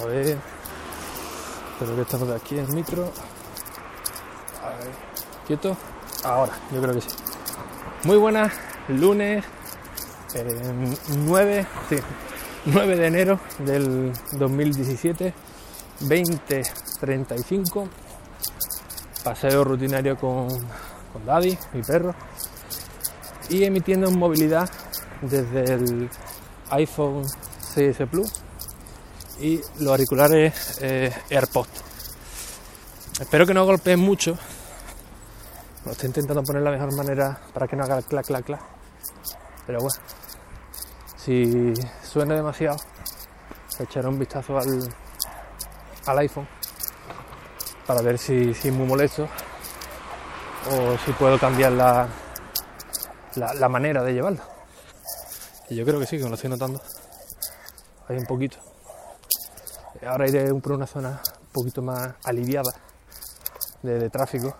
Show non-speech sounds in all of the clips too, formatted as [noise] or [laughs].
A ver, espero que estamos de aquí en micro. A ver, quieto. Ahora, yo creo que sí. Muy buenas, lunes eh, 9, sí, 9 de enero del 2017, 20.35. Paseo rutinario con, con Daddy, mi perro. Y emitiendo en movilidad desde el iPhone 6S Plus y los auriculares eh, AirPods. Espero que no golpeen mucho. Lo estoy intentando poner la mejor manera para que no haga clac, clac, clac. Pero bueno, si suena demasiado, echaré un vistazo al, al iPhone para ver si, si es muy molesto o si puedo cambiar la, la, la manera de llevarlo. Y yo creo que sí, que me lo estoy notando. Hay un poquito. Ahora iré por una zona un poquito más aliviada de, tráfico.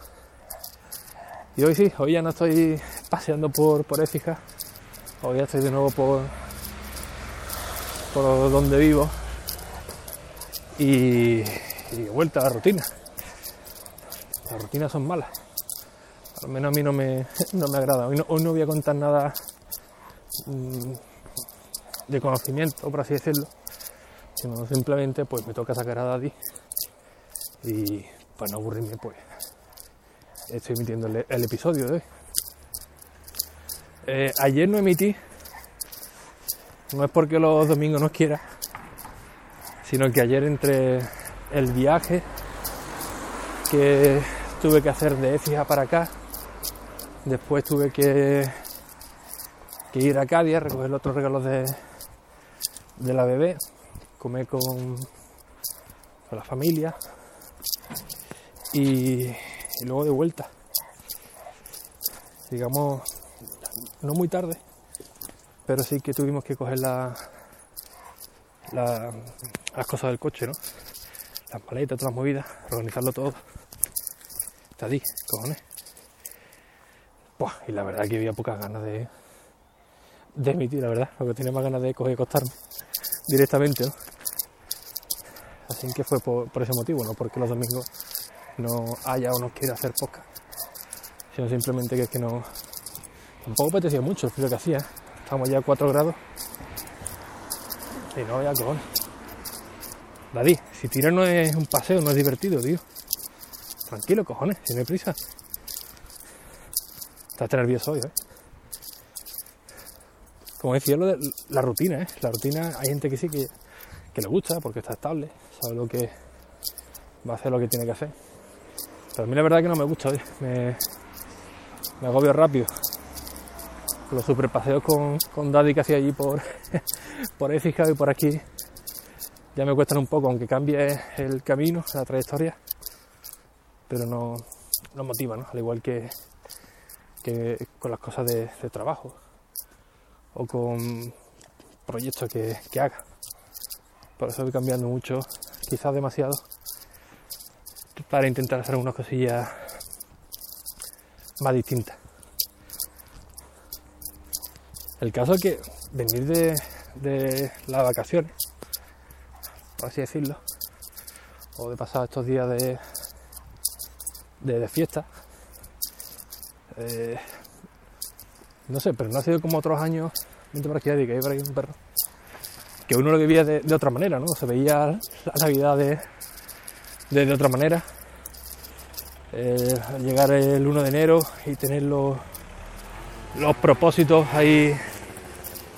Y hoy sí, hoy ya no estoy paseando por, por Écija. Hoy ya estoy de nuevo por, por donde vivo. Y, y vuelta a la rutina. Las rutinas son malas. Al menos a mí no me, [laughs] no me agrada. Hoy no, hoy no voy a contar nada mm, de conocimiento, por así decirlo, sino simplemente pues me toca sacar a Daddy y para no aburrirme pues estoy emitiendo el, episodio de hoy. Eh, ayer no emití, no es porque los domingos no quiera, sino que ayer entre el viaje que tuve que hacer de Écija para acá, después tuve que, que ir a Cádiz a recoger los otros regalos de, de la bebé, comer con, con la familia y, luego de vuelta. Digamos, no muy tarde, pero sí que tuvimos que coger la, la- las cosas del coche, ¿no? Las maletas, todas las movidas, organizarlo todo. Está ahí, cojones. Buah, y la verdad que había pocas ganas de, de emitir, la verdad. Lo que tenía más ganas de coger y acostarme directamente, ¿no? Así que fue por, ese motivo, no porque los domingos no haya o no quiera hacer podcast, sino simplemente que es que no. Tampoco apetecía mucho el frío que hacía. Estamos ya a 4 grados. Y no, ya cojones. Daddy, si tirar no es un paseo, no es divertido, tío. Tranquilo, cojones, si no hay prisa. Estás nervioso hoy, ¿eh? Como decía, lo de la rutina, ¿eh? La rutina, hay gente que sí que le gusta porque está estable, sabe lo que va a hacer lo que tiene que hacer. Pero a mí la verdad que no me gusta, ¿eh? me, me agobio rápido. Los super paseos con, con Daddy que hacía allí por, [laughs] por y por aquí ya me cuestan un poco, aunque cambie el camino, la trayectoria, pero no, no motiva, ¿no? Al igual que, que con las cosas de, de trabajo o con proyectos que, que haga. Por eso voy cambiando mucho, quizás demasiado, para intentar hacer algunas cosillas más distintas. El caso es que venir de, de las vacaciones, por así decirlo, o de pasar estos días de, de, fiesta, eh, no sé, pero no ha sido como otros años, que hay por aquí un perro, que uno lo vivía de, otra manera, ¿no? Se veía la Navidad de, de, otra manera. Eh, llegar el 1 de enero y tener los, los propósitos ahí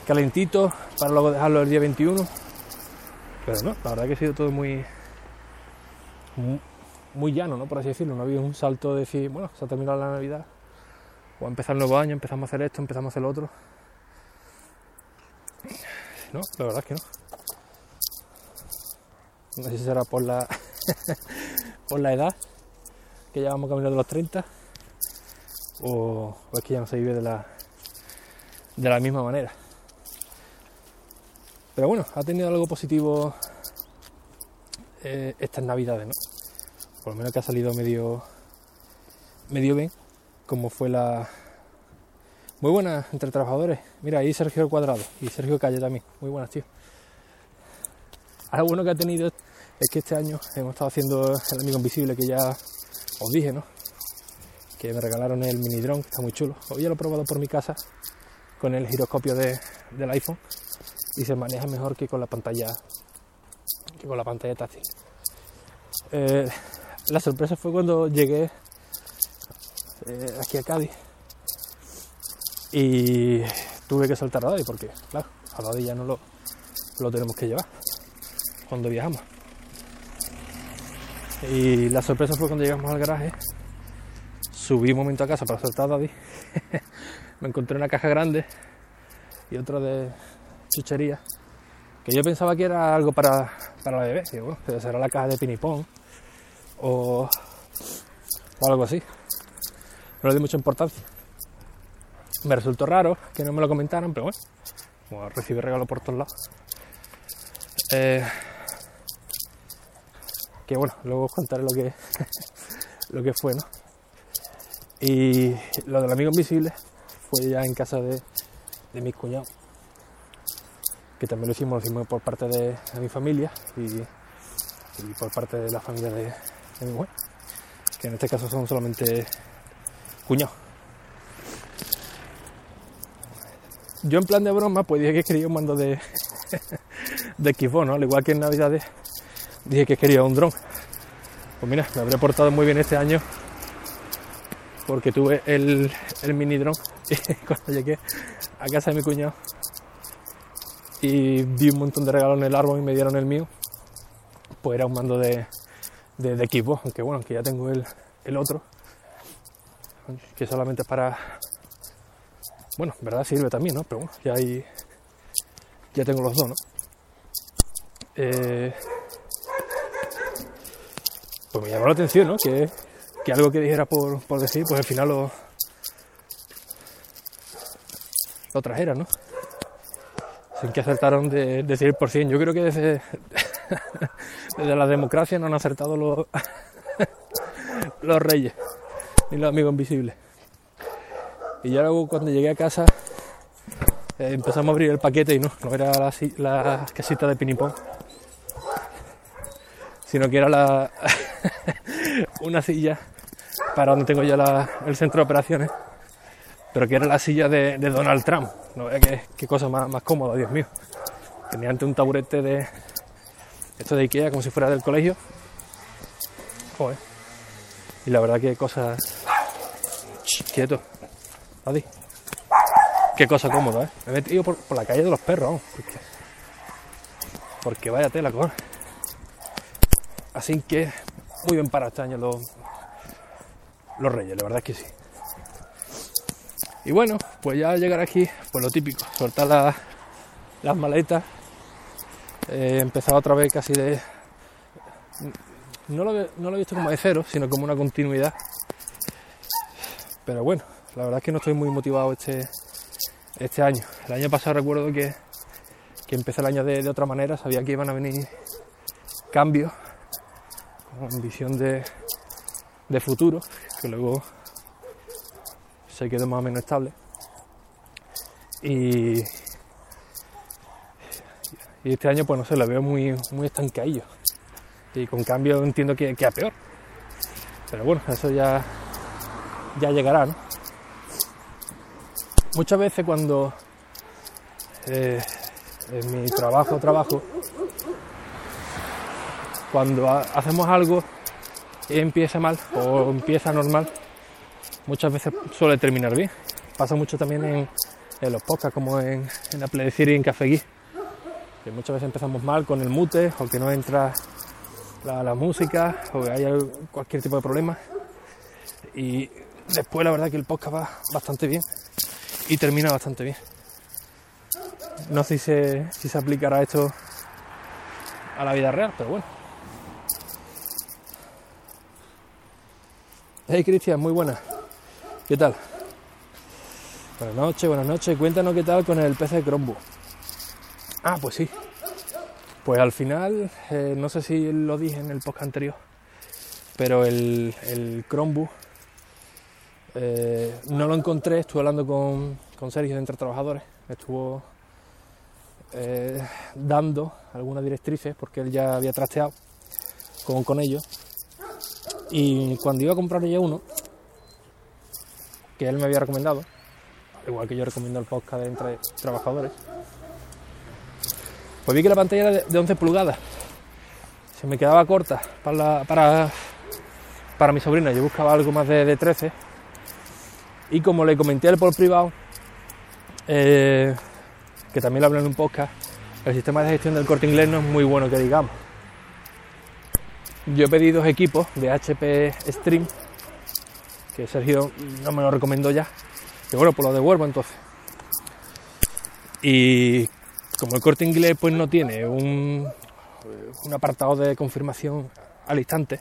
calentitos para luego dejarlo el día 21. Pero no, la verdad que ha sido todo muy, muy, llano, ¿no? Por así decirlo. No ha habido un salto de decir, bueno, se ha terminado la Navidad, o empezar el nuevo año, empezamos a hacer esto, empezamos a hacer lo otro. No, la verdad es que no. No sé si será por la, [laughs] por la edad, que llevamos camino de los 30, o, o, es que ya no se vive de la, de la misma manera. Pero bueno, ha tenido algo positivo eh, estas navidades, ¿no? Por lo menos que ha salido medio, medio bien, como fue la... Muy buena entre trabajadores. Mira, ahí Sergio Cuadrado y Sergio Calle también. Muy buenas, tío. Algo bueno que ha tenido es que este año hemos estado haciendo el amigo invisible que ya os dije, ¿no? Que me regalaron el mini drone, que está muy chulo. Hoy ya lo he probado por mi casa con el giroscopio de, del iPhone y se maneja mejor que con la pantalla que con la pantalla táctil. Eh, la sorpresa fue cuando llegué eh, aquí a Cádiz y tuve que saltar a Daddy porque, claro, a Daddy ya no lo, lo tenemos que llevar cuando viajamos. Y la sorpresa fue cuando llegamos al garaje, subí un momento a casa para saltar a Daddy, [laughs] me encontré una caja grande y otra de chuchería que yo pensaba que era algo para, para la bebé, digo, bueno, será la caja de pinipón o, o algo así. No le di mucha importancia. Me resultó raro que no me lo comentaran, pero bueno, como recibí regalo por todos lados. Eh, que bueno, luego os contaré lo que, [laughs] lo que fue, ¿no? Y lo del amigo invisible fue ya en casa de, de mis cuñados que también lo hicimos, lo hicimos por parte de, mi familia y, y, por parte de la familia de, de mi mujer, que en este caso son solamente cuñados. Yo en plan de broma pues dije que quería un mando de, [laughs] de Xbox, ¿no? Al igual que en Navidades dije que quería un dron. Pues mira, me habré portado muy bien este año porque tuve el, el mini dron [laughs] cuando llegué a casa de mi cuñado y vi un montón de regalos en el árbol y me dieron el mío, pues era un mando de, de, equipo, aunque bueno, aunque ya tengo el, el otro, que solamente es para, bueno, en verdad sirve también, ¿no? Pero bueno, ya hay, ya tengo los dos, ¿no? Eh, pues me llamó la atención, ¿no? Que, que algo que dijera por, por decir, pues al final lo, lo trajera, ¿no? sin que acertaron de, de 100%. Yo creo que desde, [laughs] desde la democracia no han acertado los, [laughs] los reyes ni los amigos invisibles. Y ya luego cuando llegué a casa eh, empezamos a abrir el paquete y no, no era la, la casita de pinipón, sino que era la [laughs] una silla para donde tengo ya el centro de operaciones pero que era la silla de, de Donald Trump. No vea qué, qué cosa más, más, cómoda, Dios mío. Tenía ante un taburete de esto de Ikea como si fuera del colegio. Joder. Y la verdad que cosas. quieto. Adi. Qué cosa cómoda, ¿eh? Me he metido por, la calle de los perros. Porque, porque vaya tela, con. Así que muy bien para este año los, los reyes, la verdad es que sí. Y bueno, pues ya llegar aquí, pues lo típico, soltar la, las maletas, eh, empezar otra vez casi de... No lo, no lo he visto como de cero, sino como una continuidad. Pero bueno, la verdad es que no estoy muy motivado este, este año. El año pasado recuerdo que, que empecé el año de, de, otra manera, sabía que iban a venir cambios, con visión de, de futuro, que luego se quedó más o menos estable. Y, y este año, pues no sé, lo veo muy, muy estancadillo. Y con cambio entiendo que, que a peor. Pero bueno, eso ya, ya llegará, ¿no? Muchas veces cuando eh, en mi trabajo, trabajo, cuando hacemos algo y empieza mal o empieza normal, muchas veces suele terminar bien. Pasa mucho también en, en los podcasts, como en, en Apple Decir y en Café. Que muchas veces empezamos mal con el mute o que no entra la, la, música o que hay cualquier tipo de problema. Y después la verdad que el podcast va bastante bien y termina bastante bien. No sé si se, si se aplicará esto a la vida real, pero bueno. Hey Cristian, muy buena. ¿Qué tal? Buenas noches, buenas noches. Cuéntanos qué tal con el PC Chromebook. Ah, pues sí. Pues al final, eh, no sé si lo dije en el podcast anterior, pero el, el Chromebook eh, no lo encontré. Estuve hablando con, con Sergio de Entre Trabajadores. Estuvo eh, dando algunas directrices porque él ya había trasteado con, con ellos y cuando iba a comprar ya uno, que él me había recomendado, igual que yo recomiendo el podcast de entre trabajadores, pues vi que la pantalla era de 11 pulgadas. Se me quedaba corta para, para, para mi sobrina. Yo buscaba algo más de, de 13. Y como le comenté al por privado, eh, que también lo hablé en un podcast, el sistema de gestión del corte inglés no es muy bueno que digamos. Yo pedido dos equipos de HP Stream, que Sergio no me lo recomendó ya, que bueno, pues lo devuelvo entonces. Y como el corte inglés pues no tiene un, un apartado de confirmación al instante,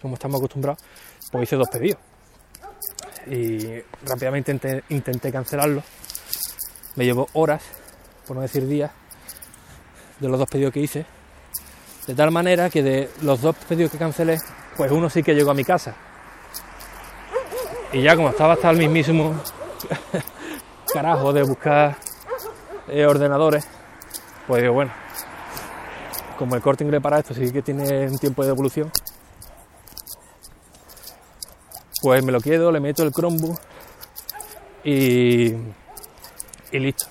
como estamos acostumbrados, pues hice dos pedidos. Y rápidamente intenté, cancelarlo. Me llevó horas, por no decir días, de los dos pedidos que hice de tal manera que de los dos pedidos que cancelé, pues uno sí que llegó a mi casa. Y ya como estaba hasta el mismísimo [laughs] carajo de buscar eh, ordenadores, pues digo, bueno, como el corte inglés para esto sí que tiene un tiempo de evolución, pues me lo quedo, le meto el Chromebook y, y listo.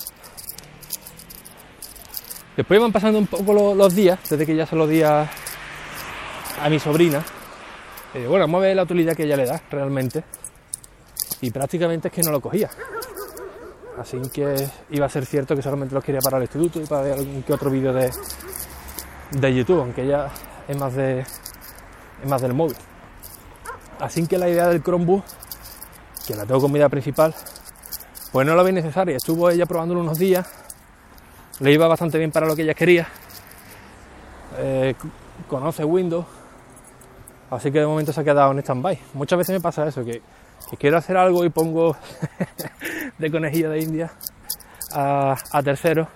Después van pasando un poco los, días, desde que ya se los di a, a mi sobrina. Eh, bueno, vamos a ver la utilidad que ella le da realmente. Y prácticamente es que no lo cogía. Así que iba a ser cierto que solamente los quería para el instituto y para ver algún que otro vídeo de, de YouTube, aunque ella es más de es más del móvil. Así que la idea del Chromebook, que la tengo como idea principal, pues no la vi necesaria. Estuvo ella probándolo unos días le iba bastante bien para lo que ella quería. Eh, conoce Windows, así que de momento se ha quedado en stand-by. Muchas veces me pasa eso, que, quiero hacer algo y pongo [laughs] de conejilla de India a, a tercero,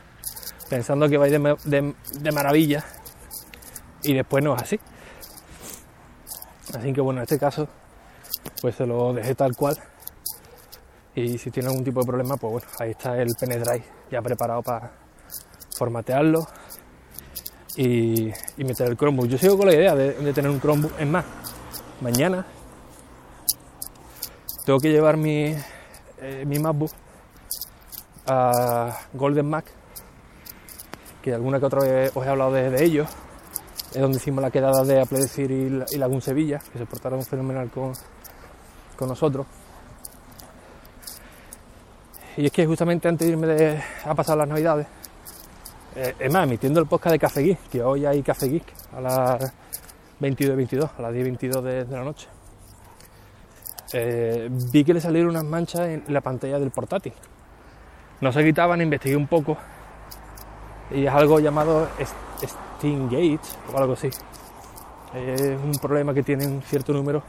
pensando que va a ir de, de, maravilla, y después no es así. Así que bueno, en este caso, pues se lo dejé tal cual. Y si tiene algún tipo de problema, pues bueno, ahí está el Penedrive ya preparado para formatearlo y, meter el Chromebook. Yo sigo con la idea de, de, tener un Chromebook. Es más, mañana tengo que llevar mi, eh, mi MacBook a Golden Mac, que alguna que otra vez os he hablado de, de ellos. Es donde hicimos la quedada de Apple Decir y, Lagún Sevilla, que se portaron fenomenal con, con nosotros. Y es que justamente antes de irme de, a pasar las navidades, eh, es más, emitiendo el podcast de Café Geek, que hoy hay Café Geek a las 22 22, a las 10 22 de, de la noche. Eh, vi que le salieron unas manchas en la pantalla del portátil. No se quitaban, investigué un poco y es algo llamado Stingate o algo así. Es un problema que tiene un cierto número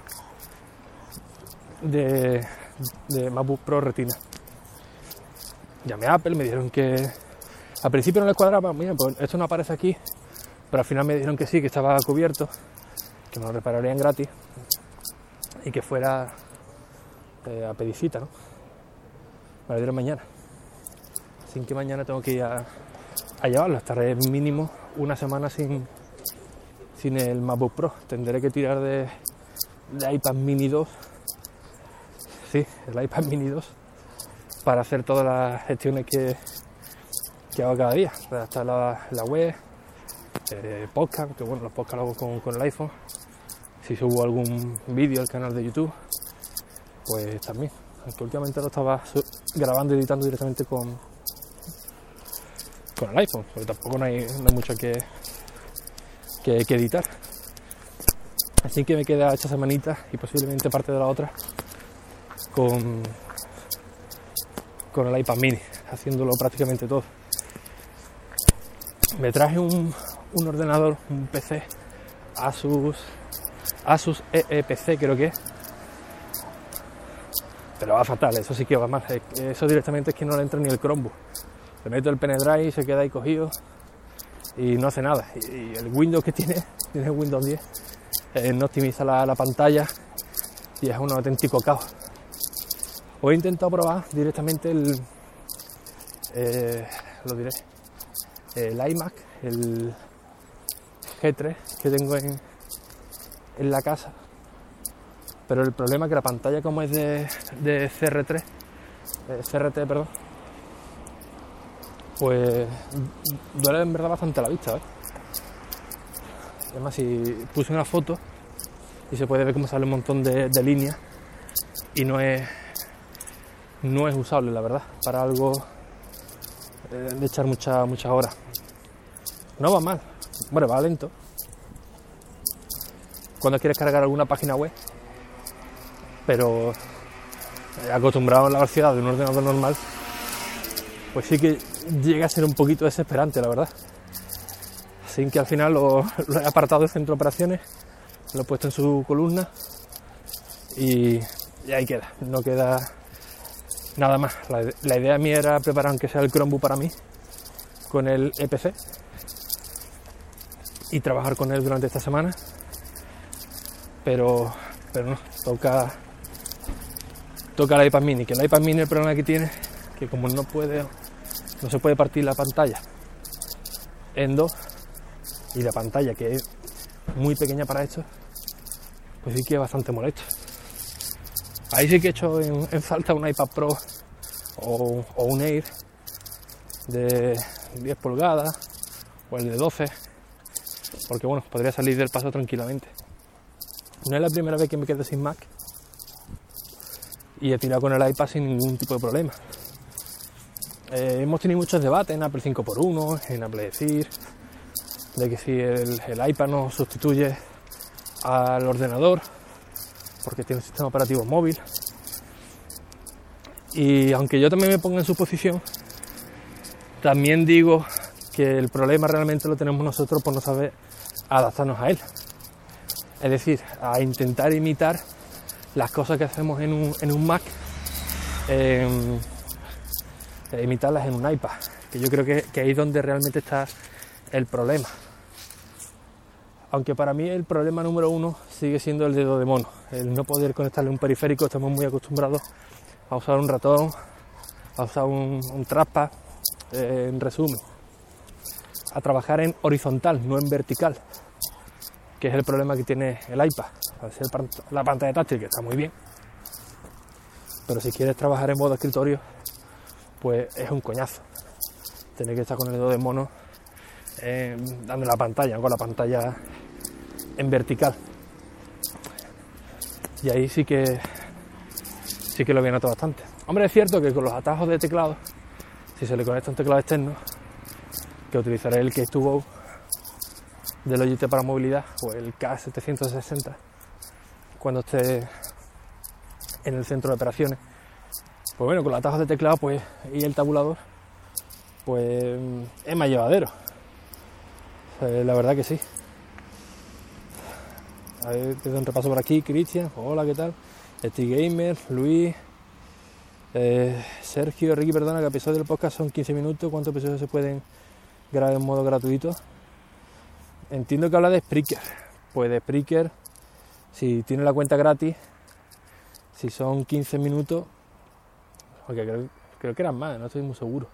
de, de MacBook Pro Retina. Llamé a Apple, me dijeron que al principio no les cuadraba, mira, pues esto no aparece aquí, pero al final me dijeron que sí, que estaba cubierto, que me lo repararían gratis y que fuera eh, a pedicita, ¿no? Me lo dieron mañana. Así que mañana tengo que ir a, a llevarlo. Estaré mínimo una semana sin, sin el MacBook Pro. Tendré que tirar de, de iPad Mini 2. Sí, el iPad Mini 2 para hacer todas las gestiones que, que hago cada día. Redactar la, la web, eh, podcast, que bueno, los podcasts hago con, con, el iPhone. Si subo algún vídeo al canal de YouTube, pues también. Aunque últimamente lo estaba grabando y editando directamente con, con el iPhone, porque tampoco no hay, no mucho que, que, que, editar. Así que me queda esta semanita y posiblemente parte de la otra con, con el iPad mini, haciéndolo prácticamente todo me traje un, un ordenador, un PC Asus Asus EEPC creo que es pero va fatal, eso sí que va mal. Eso directamente es que no le entra ni el Chromebook. Le meto el pendrive y se queda ahí cogido y no hace nada. Y, el Windows que tiene, [laughs] tiene Windows 10, eh, no optimiza la, pantalla y es un auténtico caos. Hoy he intentado probar directamente el, eh, lo diré, el iMac, el G3 que tengo en, en la casa. Pero el problema es que la pantalla como es de, de CR3, CRT, perdón, pues duele en verdad bastante la vista, ¿eh? Además, si puse una foto y se puede ver cómo sale un montón de, líneas y no es, no es usable, la verdad, para algo eh, de echar muchas muchas horas. No va mal, bueno, va lento. Cuando quieres cargar alguna página web, pero acostumbrado a la velocidad de un ordenador normal, pues sí que llega a ser un poquito desesperante, la verdad. Así que al final lo, he apartado del centro de operaciones, lo he puesto en su columna y, ahí queda, no queda nada más. La, idea mía era preparar aunque sea el Chromebook para mí con el EPC y trabajar con él durante esta semana, pero, pero no, toca, toca el iPad mini, que el iPad mini el problema que tiene que como no puede no se puede partir la pantalla en dos y la pantalla que es muy pequeña para esto, pues sí que es bastante molesto. Ahí sí que he hecho en, falta un iPad Pro o, un Air de 10 pulgadas o el de 12, porque bueno, podría salir del paso tranquilamente. No es la primera vez que me quedo sin Mac y he tirado con el iPad sin ningún tipo de problema. Eh, hemos tenido muchos debates en Apple 5x1, en Apple decir, de que si el, iPad no sustituye al ordenador, porque tiene un sistema operativo móvil. Y aunque yo también me ponga en su posición, también digo que el problema realmente lo tenemos nosotros por no saber adaptarnos a él. Es decir, a intentar imitar las cosas que hacemos en un, en un Mac. Em, imitarlas en un iPad, que yo creo que, ahí es donde realmente está el problema. Aunque para mí el problema número uno sigue siendo el dedo de mono, el no poder conectarle un periférico, estamos muy acostumbrados a usar un ratón, a usar un, un eh, en resumen, a trabajar en horizontal, no en vertical, que es el problema que tiene el iPad. Al ser la pantalla táctil, que está muy bien, pero si quieres trabajar en modo escritorio, pues es un coñazo. Tener que estar con el dedo de mono eh, dando la pantalla, con la pantalla en vertical. Y ahí sí que sí que lo viene todo bastante. Hombre, es cierto que con los atajos de teclado, si se le conecta un teclado externo, que utilizaré el estuvo del Logitech para movilidad o el K760 cuando esté en el centro de operaciones pues bueno, con los atajos de teclado pues, y el tabulador, pues es más llevadero. la verdad que sí. A ver, te doy un repaso por aquí, Cristian, hola, ¿qué tal? Steve Gamer, Luis, eh, Sergio, Ricky, perdona, que pesar del podcast son 15 minutos, ¿cuántos episodios se pueden grabar en modo gratuito? Entiendo que habla de Spreaker. Pues de Spreaker, si tiene la cuenta gratis, si son 15 minutos, porque creo, que eran más, no estoy muy seguro.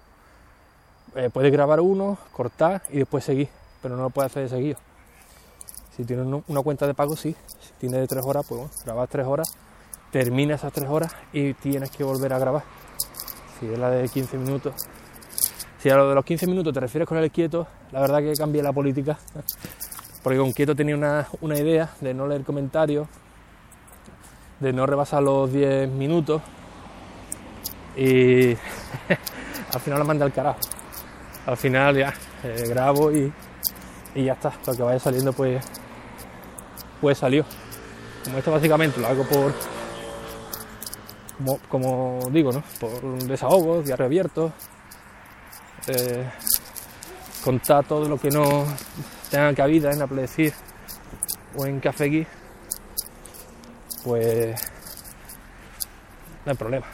Eh, puedes grabar uno, cortar y después seguir, pero no lo puedes hacer de seguido. Si tienes una cuenta de pago, sí. Si tienes de tres horas, pues bueno, grabas tres horas, termina esas tres horas y tienes que volver a grabar. Si es la de 15 minutos. Si a lo de los 15 minutos te refieres con el quieto, la verdad que cambié la política. [laughs] Porque con quieto tenía una, una idea de no leer comentarios, de no rebasar los 10 minutos y [laughs] al final lo mandé al carajo. Al final ya eh, grabo y, y, ya está. Lo que vaya saliendo pues, pues salió. Como esto básicamente lo hago por, como, digo, ¿no? Por un desahogo, diario abierto. Eh, contar todo lo que no tenga cabida en Apple decir o en Café Gui, pues no hay problema.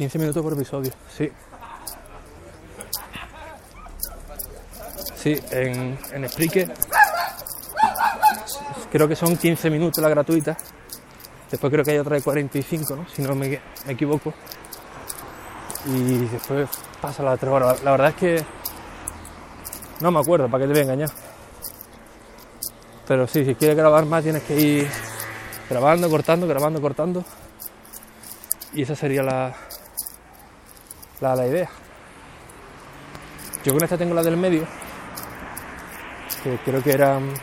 15 minutos por episodio, sí. Sí, en, en creo que son 15 minutos la gratuita. Después creo que hay otra de 45, ¿no? Si no me, equivoco. Y después pasa la 3 horas. La verdad es que no me acuerdo, para que te voy a engañar. Pero sí, si quieres grabar más tienes que ir grabando, cortando, grabando, cortando. Y esa sería la, la, idea. Yo con esta tengo la del medio, que creo que eran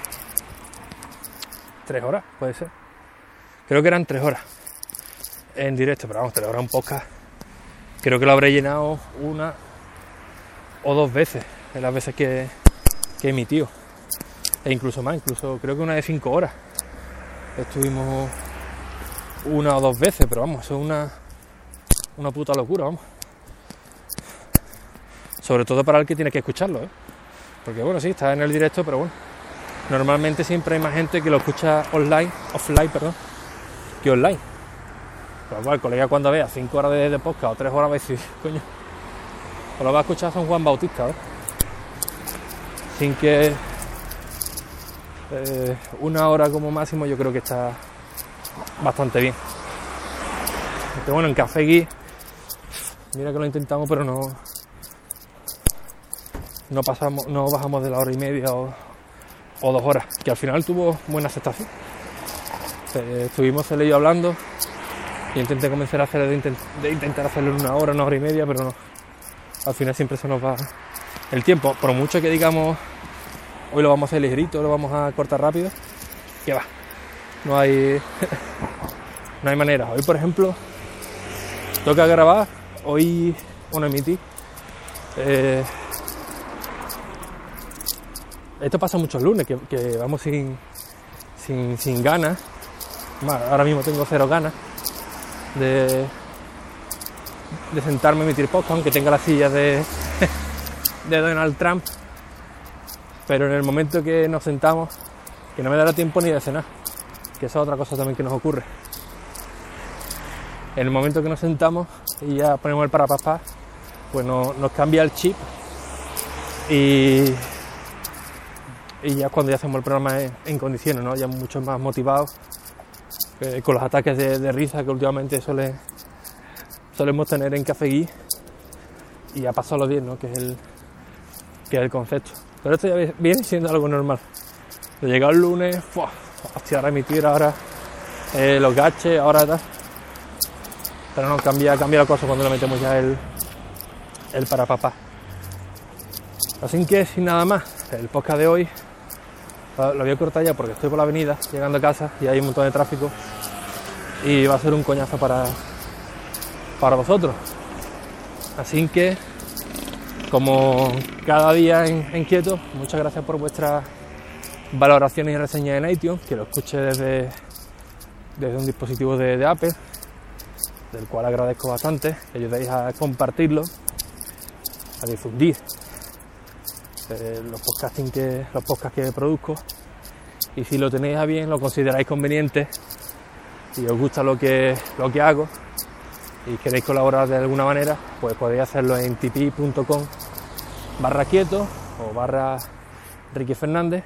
tres horas, puede ser. Creo que eran tres horas en directo, pero vamos, tres horas un podcast. Creo que lo habré llenado una o dos veces, en las veces que, que emitido. E incluso más, incluso creo que una de cinco horas. Estuvimos una o dos veces, pero vamos, eso es una, una puta locura, vamos. Sobre todo para el que tiene que escucharlo, ¿eh? Porque bueno, sí, está en el directo, pero bueno. Normalmente siempre hay más gente que lo escucha online, offline, perdón, que online. Pero bueno, el colega cuando vea 5 horas de, podcast o 3 horas va a decir, [laughs] coño, o lo va a escuchar San Juan Bautista, ¿eh? Sin que eh, una hora como máximo yo creo que está bastante bien. Este, bueno, en Café Gui, mira que lo intentamos, pero no, no pasamos, no bajamos de la hora y media o, dos horas, que al final tuvo buena aceptación. Eh, estuvimos él y yo hablando y intenté convencer a hacer de, intentar hacerlo en una hora, una hora y media, pero no. Al final siempre se nos va el tiempo. Por mucho que digamos hoy lo vamos a hacer ligerito, lo vamos a cortar rápido, que va. No hay [laughs] no hay manera. Hoy por ejemplo toca grabar, hoy bueno emití. Eh, esto pasa muchos lunes, que, vamos sin, sin, ganas. Ahora mismo tengo cero ganas de, de sentarme a emitir podcast, aunque tenga la silla de, [laughs] de Donald Trump. Pero en el momento que nos sentamos, que no me dará tiempo ni de cenar, que esa es otra cosa también que nos ocurre. En el momento que nos sentamos y ya ponemos el parapapá, pues no, nos cambia el chip y y ya cuando ya hacemos el programa en, condiciones, ¿no? ya mucho más motivados, con los ataques de, risa que últimamente solemos tener en Café Gui, y pasó los 10, ¿no? que, es el, que es el concepto. Pero esto ya viene siendo algo normal. De el lunes, ¡fua! hostia, remitir ahora eh, los gaches, ahora tal. Pero no, cambia, cambia la cosa cuando le metemos ya el, el para papá. Así que sin nada más, el podcast de hoy lo voy a cortar ya porque estoy por la avenida llegando a casa y hay un montón de tráfico y va a ser un coñazo para, para vosotros. Así que, como cada día en, Quieto, muchas gracias por vuestras valoraciones y reseñas en iTunes, que lo escuche desde, desde un dispositivo de, de Apple, del cual agradezco bastante, que ayudéis a compartirlo, a difundir los podcasting que los podcasts que produzco. Y si lo tenéis a bien lo consideráis conveniente y os gusta lo que lo que hago y queréis colaborar de alguna manera pues podéis hacerlo en tipi.com barra quieto o barra Ricky Fernández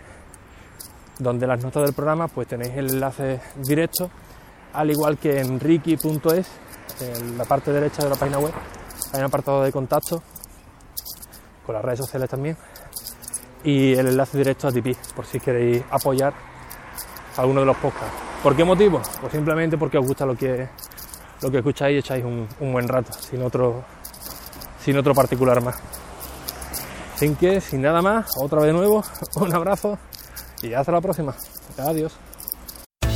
donde las notas del programa pues tenéis el enlace directo al igual que en ricky.es en la parte derecha de la página web. Hay un apartado de contacto con las redes sociales también y el enlace directo a Tipeee por si queréis apoyar alguno de los podcasts. ¿Por qué motivo? Pues simplemente porque os gusta lo que, lo que escucháis y echáis un, un buen rato, sin otro, sin otro particular más. Así que, sin nada más, otra vez de nuevo, [laughs] un abrazo y hasta la próxima. Adiós.